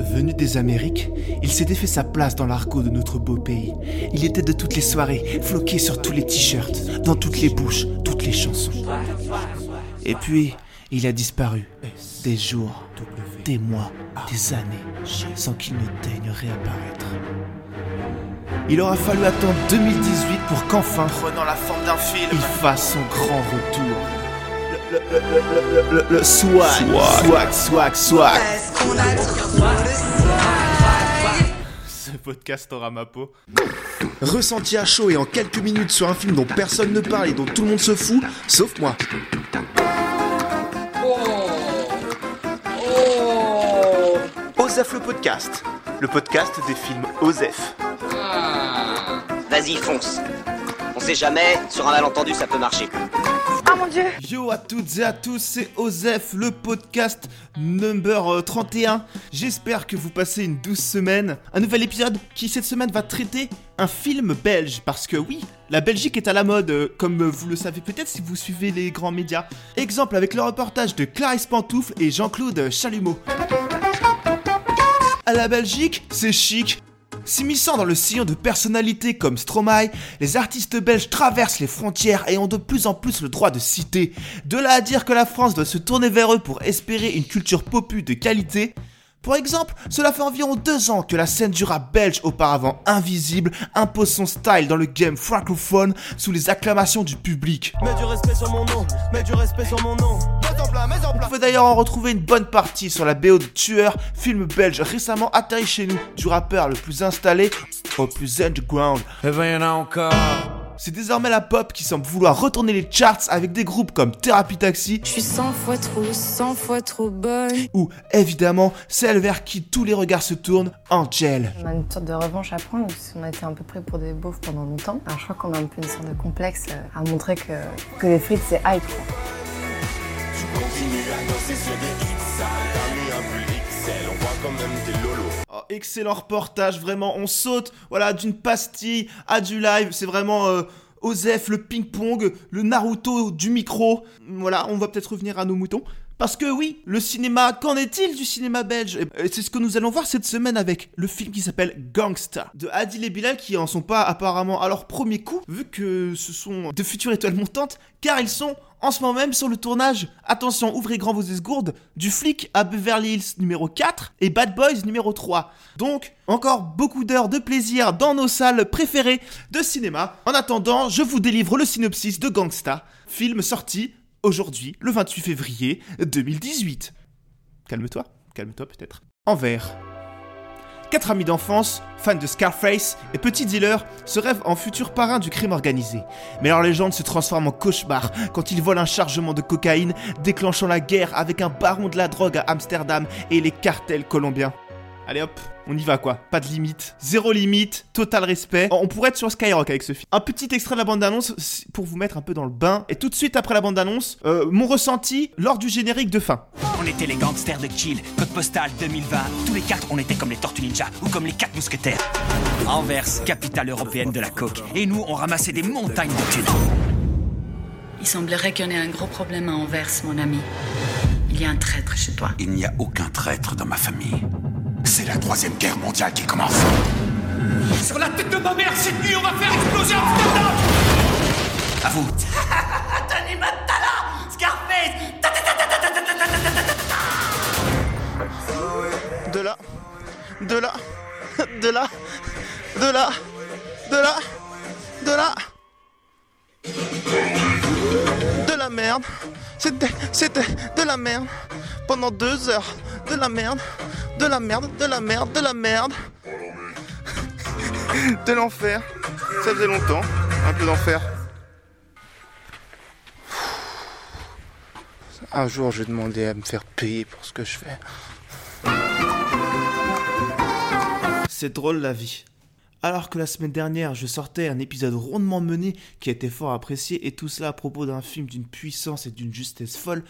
Venu des Amériques, il s'était fait sa place dans l'argot de notre beau pays. Il était de toutes les soirées, floqué sur tous les t-shirts, dans toutes les bouches, toutes les chansons. Et puis, il a disparu. Des jours, des mois, des années, sans qu'il ne daigne réapparaître. Il aura fallu attendre 2018 pour qu'enfin, Prenant la forme d'un film. il fasse son grand retour. Le, le- le- le- le- le swag, swag, swag, swag. Ce podcast aura ma peau. Ressenti à chaud et en quelques minutes sur un film dont personne ne parle et dont tout le monde se fout, sauf moi. Osef le podcast. Le podcast des films Osef. Vas-y, fonce. On sait jamais, sur un malentendu, ça peut marcher. Yo à toutes et à tous, c'est Osef, le podcast number euh, 31. J'espère que vous passez une douce semaine. Un nouvel épisode qui cette semaine va traiter un film belge. Parce que oui, la Belgique est à la mode, euh, comme vous le savez peut-être si vous suivez les grands médias. Exemple avec le reportage de Clarisse Pantoufle et Jean-Claude Chalumeau. À la Belgique, c'est chic. S'immisçant dans le sillon de personnalités comme Stromae, les artistes belges traversent les frontières et ont de plus en plus le droit de citer. De là à dire que la France doit se tourner vers eux pour espérer une culture popu de qualité. Pour exemple, cela fait environ deux ans que la scène du rap belge, auparavant invisible, impose son style dans le game francophone sous les acclamations du public. Mets du respect sur mon nom. Mets du respect sur mon nom. Mets en plat, mets en On plat. peut d'ailleurs en retrouver une bonne partie sur la BO de Tueur, film belge récemment atterri chez nous, du rappeur le plus installé au plus underground. Eh ben, y en a encore. C'est désormais la pop qui semble vouloir retourner les charts avec des groupes comme Therapy Taxi Je suis 100 fois trop, 100 fois trop bonne. ou évidemment celle vers qui tous les regards se tournent, Angel. On a une sorte de revanche à prendre parce qu'on a été un peu pris pour des beaufs pendant longtemps. Alors je crois qu'on a un peu une sorte de complexe euh, à montrer que, que les frites c'est hype quoi. Oh, excellent reportage, vraiment, on saute voilà, d'une pastille à du live, c'est vraiment euh, Osef, le ping-pong, le Naruto du micro. Voilà, on va peut-être revenir à nos moutons. Parce que oui, le cinéma, qu'en est-il du cinéma belge? C'est ce que nous allons voir cette semaine avec le film qui s'appelle Gangsta de Adil et Bilal qui en sont pas apparemment à leur premier coup, vu que ce sont de futures étoiles montantes, car ils sont en ce moment même sur le tournage, attention, ouvrez grand vos esgourdes, du flic à Beverly Hills numéro 4 et Bad Boys numéro 3. Donc, encore beaucoup d'heures de plaisir dans nos salles préférées de cinéma. En attendant, je vous délivre le synopsis de Gangsta, film sorti aujourd'hui, le 28 février 2018. Calme-toi, calme-toi peut-être. Envers. Quatre amis d'enfance, fans de Scarface et petits dealers, se rêvent en futur parrain du crime organisé. Mais leur légende se transforme en cauchemar quand ils volent un chargement de cocaïne, déclenchant la guerre avec un baron de la drogue à Amsterdam et les cartels colombiens. Allez hop, on y va quoi, pas de limite, zéro limite, total respect. On pourrait être sur Skyrock avec ce film. Un petit extrait de la bande-annonce pour vous mettre un peu dans le bain. Et tout de suite après la bande-annonce, euh, mon ressenti lors du générique de fin. On était les gangsters de Kill, code postal 2020. Tous les quatre, on était comme les Tortues Ninja ou comme les quatre mousquetaires. Anvers, capitale européenne de la coke. Et nous, on ramassait des montagnes de thunes. Il semblerait qu'il y en ait un gros problème à Anvers, mon ami. Il y a un traître chez toi. Il n'y a aucun traître dans ma famille. C'est la troisième guerre mondiale qui commence. Sur la tête de ma mère, cette nuit, on va faire exploser Amsterdam À vous. Tony Matala Scarface De là. De là. De là. De là. De là. De là. De la merde. C'était. C'était de la merde. Pendant deux heures. De la merde. De la merde. De la merde. De la merde. De l'enfer. Ça faisait longtemps. Un peu d'enfer. Un jour, je vais demander à me faire payer pour ce que je fais. C'est drôle la vie. Alors que la semaine dernière, je sortais un épisode rondement mené qui a été fort apprécié, et tout cela à propos d'un film d'une puissance et d'une justesse folle,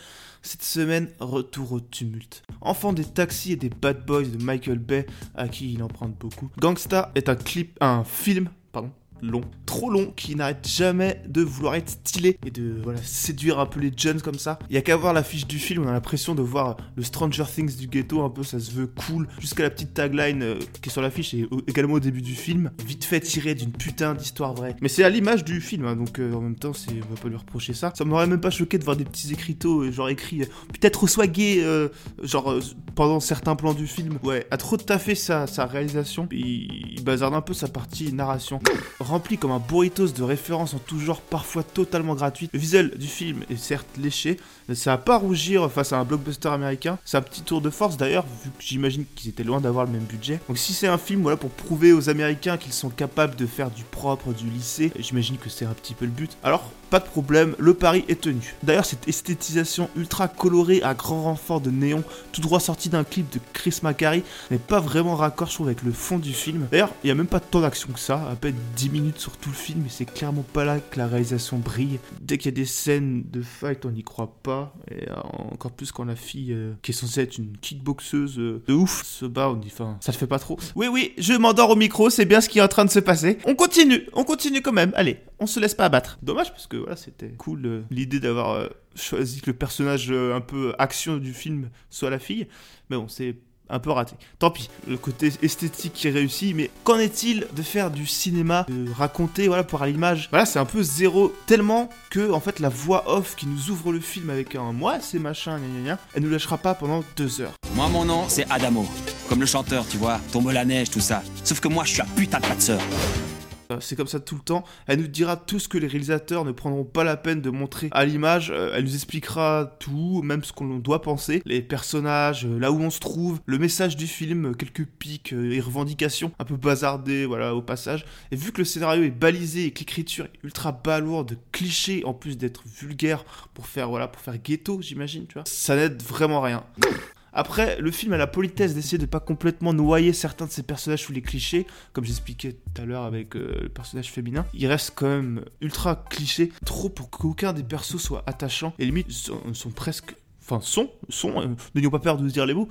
cette semaine, retour au tumulte. Enfant des taxis et des bad boys de Michael Bay, à qui il emprunte beaucoup, Gangsta est un clip, un film, pardon, long, trop long qui n'arrête jamais de vouloir être stylé et de séduire un peu les jeunes comme ça. Il y a qu'à voir l'affiche du film, on a l'impression de voir le Stranger Things du ghetto, un peu ça se veut cool, jusqu'à la petite tagline euh, qui est sur l'affiche et également au début du film, vite fait tiré d'une putain d'histoire vraie. Mais c'est à l'image du film, hein, donc euh, en même temps, c'est, on va pas lui reprocher ça. Ça m'aurait même pas choqué de voir des petits écriteaux, euh, genre écrit euh, peut-être euh, genre pendant certains plans du film. Ouais, a trop taffé sa, sa réalisation, il, il bazarde un peu sa partie narration. Rempli comme un burritos de références en tout genre, parfois totalement gratuites. Le visuel du film est certes léché, mais ça a pas rougir face à un blockbuster américain. C'est un petit tour de force d'ailleurs, vu que j'imagine qu'ils étaient loin d'avoir le même budget. Donc si c'est un film voilà, pour prouver aux Américains qu'ils sont capables de faire du propre, du lycée, j'imagine que c'est un petit peu le but. Alors, pas de problème, le pari est tenu. D'ailleurs, cette esthétisation ultra colorée à grand renfort de néon, tout droit sorti d'un clip de Chris McCarry, n'est pas vraiment raccord, je trouve, avec le fond du film. D'ailleurs, il y a même pas tant d'action que ça, à peine 10 minutes sur tout le film, et c'est clairement pas là que la réalisation brille. Dès qu'il y a des scènes de fight, on n'y croit pas, et euh, encore plus quand la fille, euh, qui est censée être une kickboxeuse euh, de ouf, se bat, on dit, enfin, ça le fait pas trop. Oui, oui, je m'endors au micro, c'est bien ce qui est en train de se passer. On continue, on continue quand même, allez, on se laisse pas abattre. Dommage, parce que voilà, c'était cool l'idée d'avoir choisi que le personnage un peu action du film soit la fille, mais bon, c'est un peu raté. Tant pis, le côté esthétique qui est réussi, mais qu'en est-il de faire du cinéma, de raconter, voilà, pour à l'image? Voilà, c'est un peu zéro, tellement que, en fait, la voix off qui nous ouvre le film avec un moi, c'est machin, gna gna gna, elle nous lâchera pas pendant deux heures. Moi, mon nom, c'est Adamo. Comme le chanteur, tu vois, tombe la neige, tout ça. Sauf que moi, je suis un putain de pas. C'est comme ça tout le temps. Elle nous dira tout ce que les réalisateurs ne prendront pas la peine de montrer à l'image. Euh, Elle nous expliquera tout, même ce qu'on doit penser. Les personnages, euh, là où on se trouve, le message du film, quelques pics euh, et revendications un peu bazardées, voilà, au passage. Et vu que le scénario est balisé et que l'écriture est ultra balourde, cliché, en plus d'être vulgaire pour faire, voilà, pour faire ghetto, j'imagine, tu vois, ça n'aide vraiment rien. Après, le film a la politesse d'essayer de pas complètement noyer certains de ses personnages sous les clichés, comme j'expliquais tout à l'heure avec euh, le personnage féminin. Il reste quand même ultra cliché, trop pour qu'aucun des persos soit attachant, et limite sont, sont presque, enfin sont, sont, euh, n'ayons pas peur de dire les mots,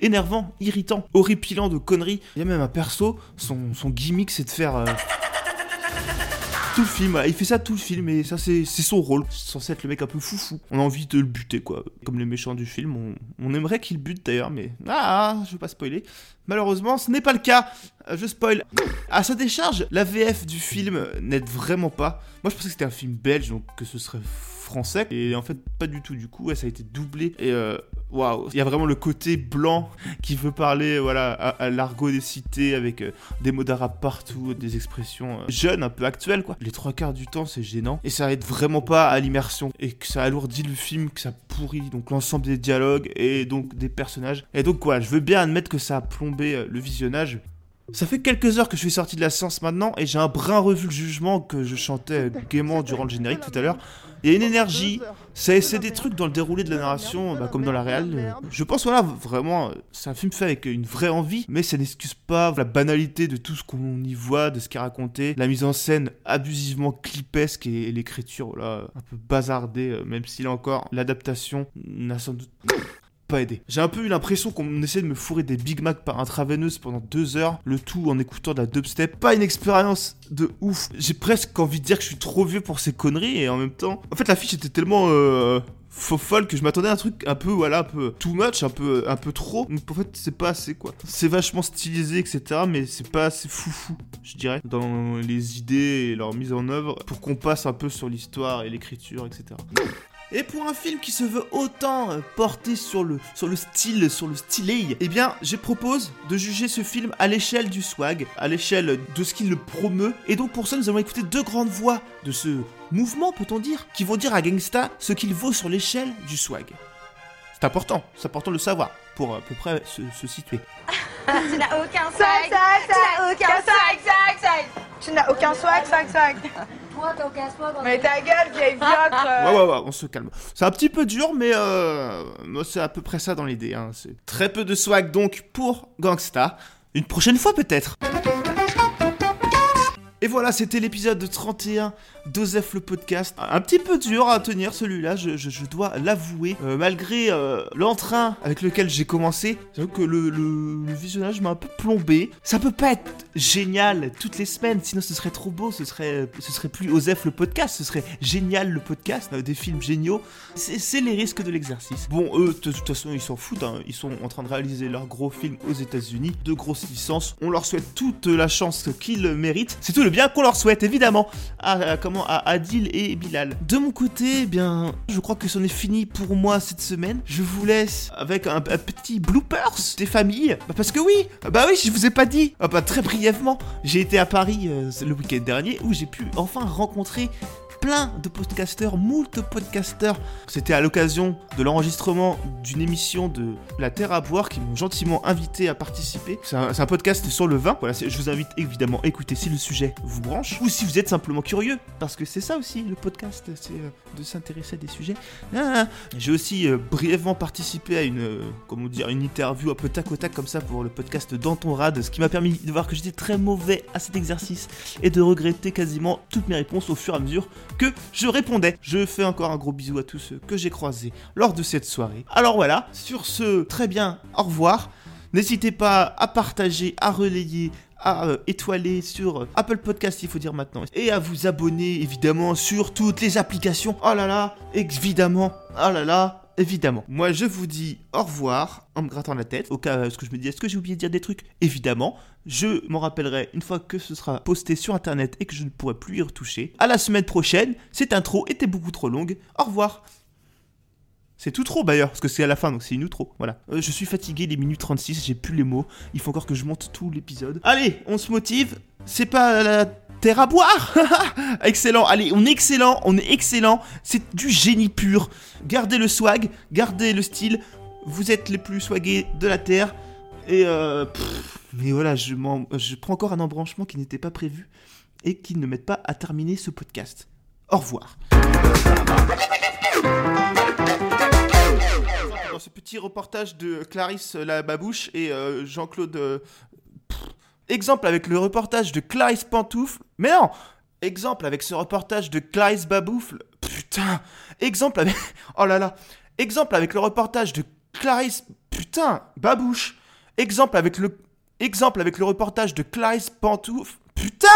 énervant, irritant, horripilant de conneries. Il y a même un perso, son, son gimmick c'est de faire... euh, tout le film, il fait ça tout le film et ça c'est son rôle. C'est censé être le mec un peu foufou. On a envie de le buter quoi. Comme les méchants du film, on, on aimerait qu'il bute d'ailleurs, mais ah, je veux pas spoiler. Malheureusement, ce n'est pas le cas. Euh, Je spoil. À sa décharge, la VF du film n'aide vraiment pas. Moi, je pensais que c'était un film belge, donc que ce serait français. Et en fait, pas du tout. Du coup, ouais, ça a été doublé. Et euh, waouh, il y a vraiment le côté blanc qui veut parler, voilà, à, l'argot des cités avec euh, des mots d'arabe partout, des expressions euh, jeunes, un peu actuelles, quoi. Les trois quarts du temps, c'est gênant. Et ça aide vraiment pas à l'immersion. Et que ça alourdit le film, que ça pourrit donc l'ensemble des dialogues et donc des personnages. Et donc, voilà, je veux bien admettre que ça a plombé le visionnage. Ça fait quelques heures que je suis sorti de la séance maintenant et j'ai un brin revu le jugement que je chantais gaiement durant le générique tout à l'heure. Il y a une énergie, c'est des trucs dans le déroulé de la narration, bah, comme dans la réelle. Je pense voilà vraiment, c'est un film fait avec une vraie envie, mais ça n'excuse pas la banalité de tout ce qu'on y voit, de ce qui est raconté, la mise en scène abusivement clipesque et, l'écriture voilà un peu bazardée, euh, même si là encore l'adaptation n'a sans doute pas aidé. J'ai un peu eu l'impression qu'on essayait de me fourrer des Big Mac par intraveineuse pendant deux heures, le tout en écoutant de la dubstep. Pas une expérience de ouf. J'ai presque envie de dire que je suis trop vieux pour ces conneries et en même temps. En fait, l'affiche était tellement. Euh faux folle que je m'attendais à un truc un peu voilà un peu too much un peu un peu trop donc en fait c'est pas assez quoi c'est vachement stylisé etc mais c'est pas assez foufou je dirais dans les idées et leur mise en œuvre pour qu'on passe un peu sur l'histoire et l'écriture etc et pour un film qui se veut autant euh, porter sur le, sur le style, sur le stylet, eh bien, je propose de juger ce film à l'échelle du swag, à l'échelle de ce qu'il le promeut. Et donc pour ça, nous allons écouter deux grandes voix de ce mouvement, peut-on dire, qui vont dire à Gangsta ce qu'il vaut sur l'échelle du swag. C'est important, c'est important de le savoir pour à peu près se, se situer. Tu n'as aucun swag, tu n'as aucun swag, swag, swag. Tu n'as aucun swag, swag, swag. Mais ta gueule, vieille viotre. Ouais, ouais, ouais, on se calme. C'est un petit peu dur, mais euh, moi, c'est à peu près ça dans l'idée. Hein. C'est très peu de swag donc pour Gangsta. Une prochaine fois peut-être. Et voilà, c'était l'épisode 31 d'Osef le podcast. Un petit peu dur à tenir celui-là, je, dois l'avouer. Euh, malgré euh, l'entrain avec lequel j'ai commencé, j'avoue que le, visionnage m'a un peu plombé. Ça peut pas être génial toutes les semaines, sinon ce serait trop beau, ce serait, ce serait plus Osef le podcast, ce serait génial le podcast, euh, des films géniaux. C'est les risques de l'exercice. Bon, eux, de toute façon, ils s'en foutent, hein. ils sont en train de réaliser leur gros film aux États-Unis, de grosses licences. On leur souhaite toute la chance qu'ils méritent. C'est tout le bien qu'on leur souhaite, évidemment. À, à- comment, Adil et Bilal. De mon côté, eh bien, je crois que c'en est fini pour moi cette semaine. Je vous laisse avec un, un petit bloopers des familles. Bah, parce que oui, bah oui, je vous ai pas dit. Ah bah, très brièvement, j'ai été à Paris euh, le week-end dernier où j'ai pu enfin rencontrer plein de podcasteurs, moult podcasteurs. C'était à l'occasion de l'enregistrement d'une émission de La Terre à boire qui m'ont gentiment invité à participer. C'est un, podcast sur le vin. Je vous invite évidemment à écouter si le sujet vous branche ou si vous êtes simplement curieux. Parce que c'est ça aussi le podcast, c'est euh, de s'intéresser à des sujets. Ah, J'ai aussi euh, brièvement participé à une, euh, comment dire, une interview un peu tac au tac comme ça pour le podcast Danton Rad, ce qui m'a permis de voir que j'étais très mauvais à cet exercice et de regretter quasiment toutes mes réponses au fur et à mesure que je répondais. Je fais encore un gros bisou à tous ceux que j'ai croisés lors de cette soirée. Alors voilà, sur ce, très bien, au revoir. N'hésitez pas à partager, à relayer, à euh, étoiler sur euh, Apple Podcast, il faut dire maintenant, et à vous abonner évidemment sur toutes les applications. Oh là là, évidemment, oh là là. Évidemment. Moi, je vous dis au revoir en me grattant la tête. Au cas où que je me dis, est-ce que j'ai oublié de dire des trucs? Évidemment. Je m'en rappellerai une fois que ce sera posté sur internet et que je ne pourrai plus y retoucher. À la semaine prochaine. Cette intro était beaucoup trop longue. Au revoir. C'est tout trop d'ailleurs, parce que c'est à la fin, donc c'est une outro. Voilà. Euh, je suis fatigué, les minutes 36, j'ai plus les mots. Il faut encore que je monte tout l'épisode. Allez, on se motive. C'est pas la à boire Excellent, allez, on est excellent, on est excellent. C'est du génie pur. Gardez le swag, gardez le style. Vous êtes les plus swagués de la terre. Et euh, mais voilà, je, prends encore un embranchement qui n'était pas prévu et qui ne m'aide pas à terminer ce podcast. Au revoir. Dans ce petit reportage de Clarisse la babouche et euh, Jean-Claude. euh, exemple avec le reportage de Clarisse Pantoufle. Mais non Exemple avec ce reportage de Clarisse Baboufle. Putain Exemple avec. Oh là là Exemple avec le reportage de Clarisse. Putain Babouche Exemple avec le. Exemple avec le reportage de Clarisse Pantoufle. Putain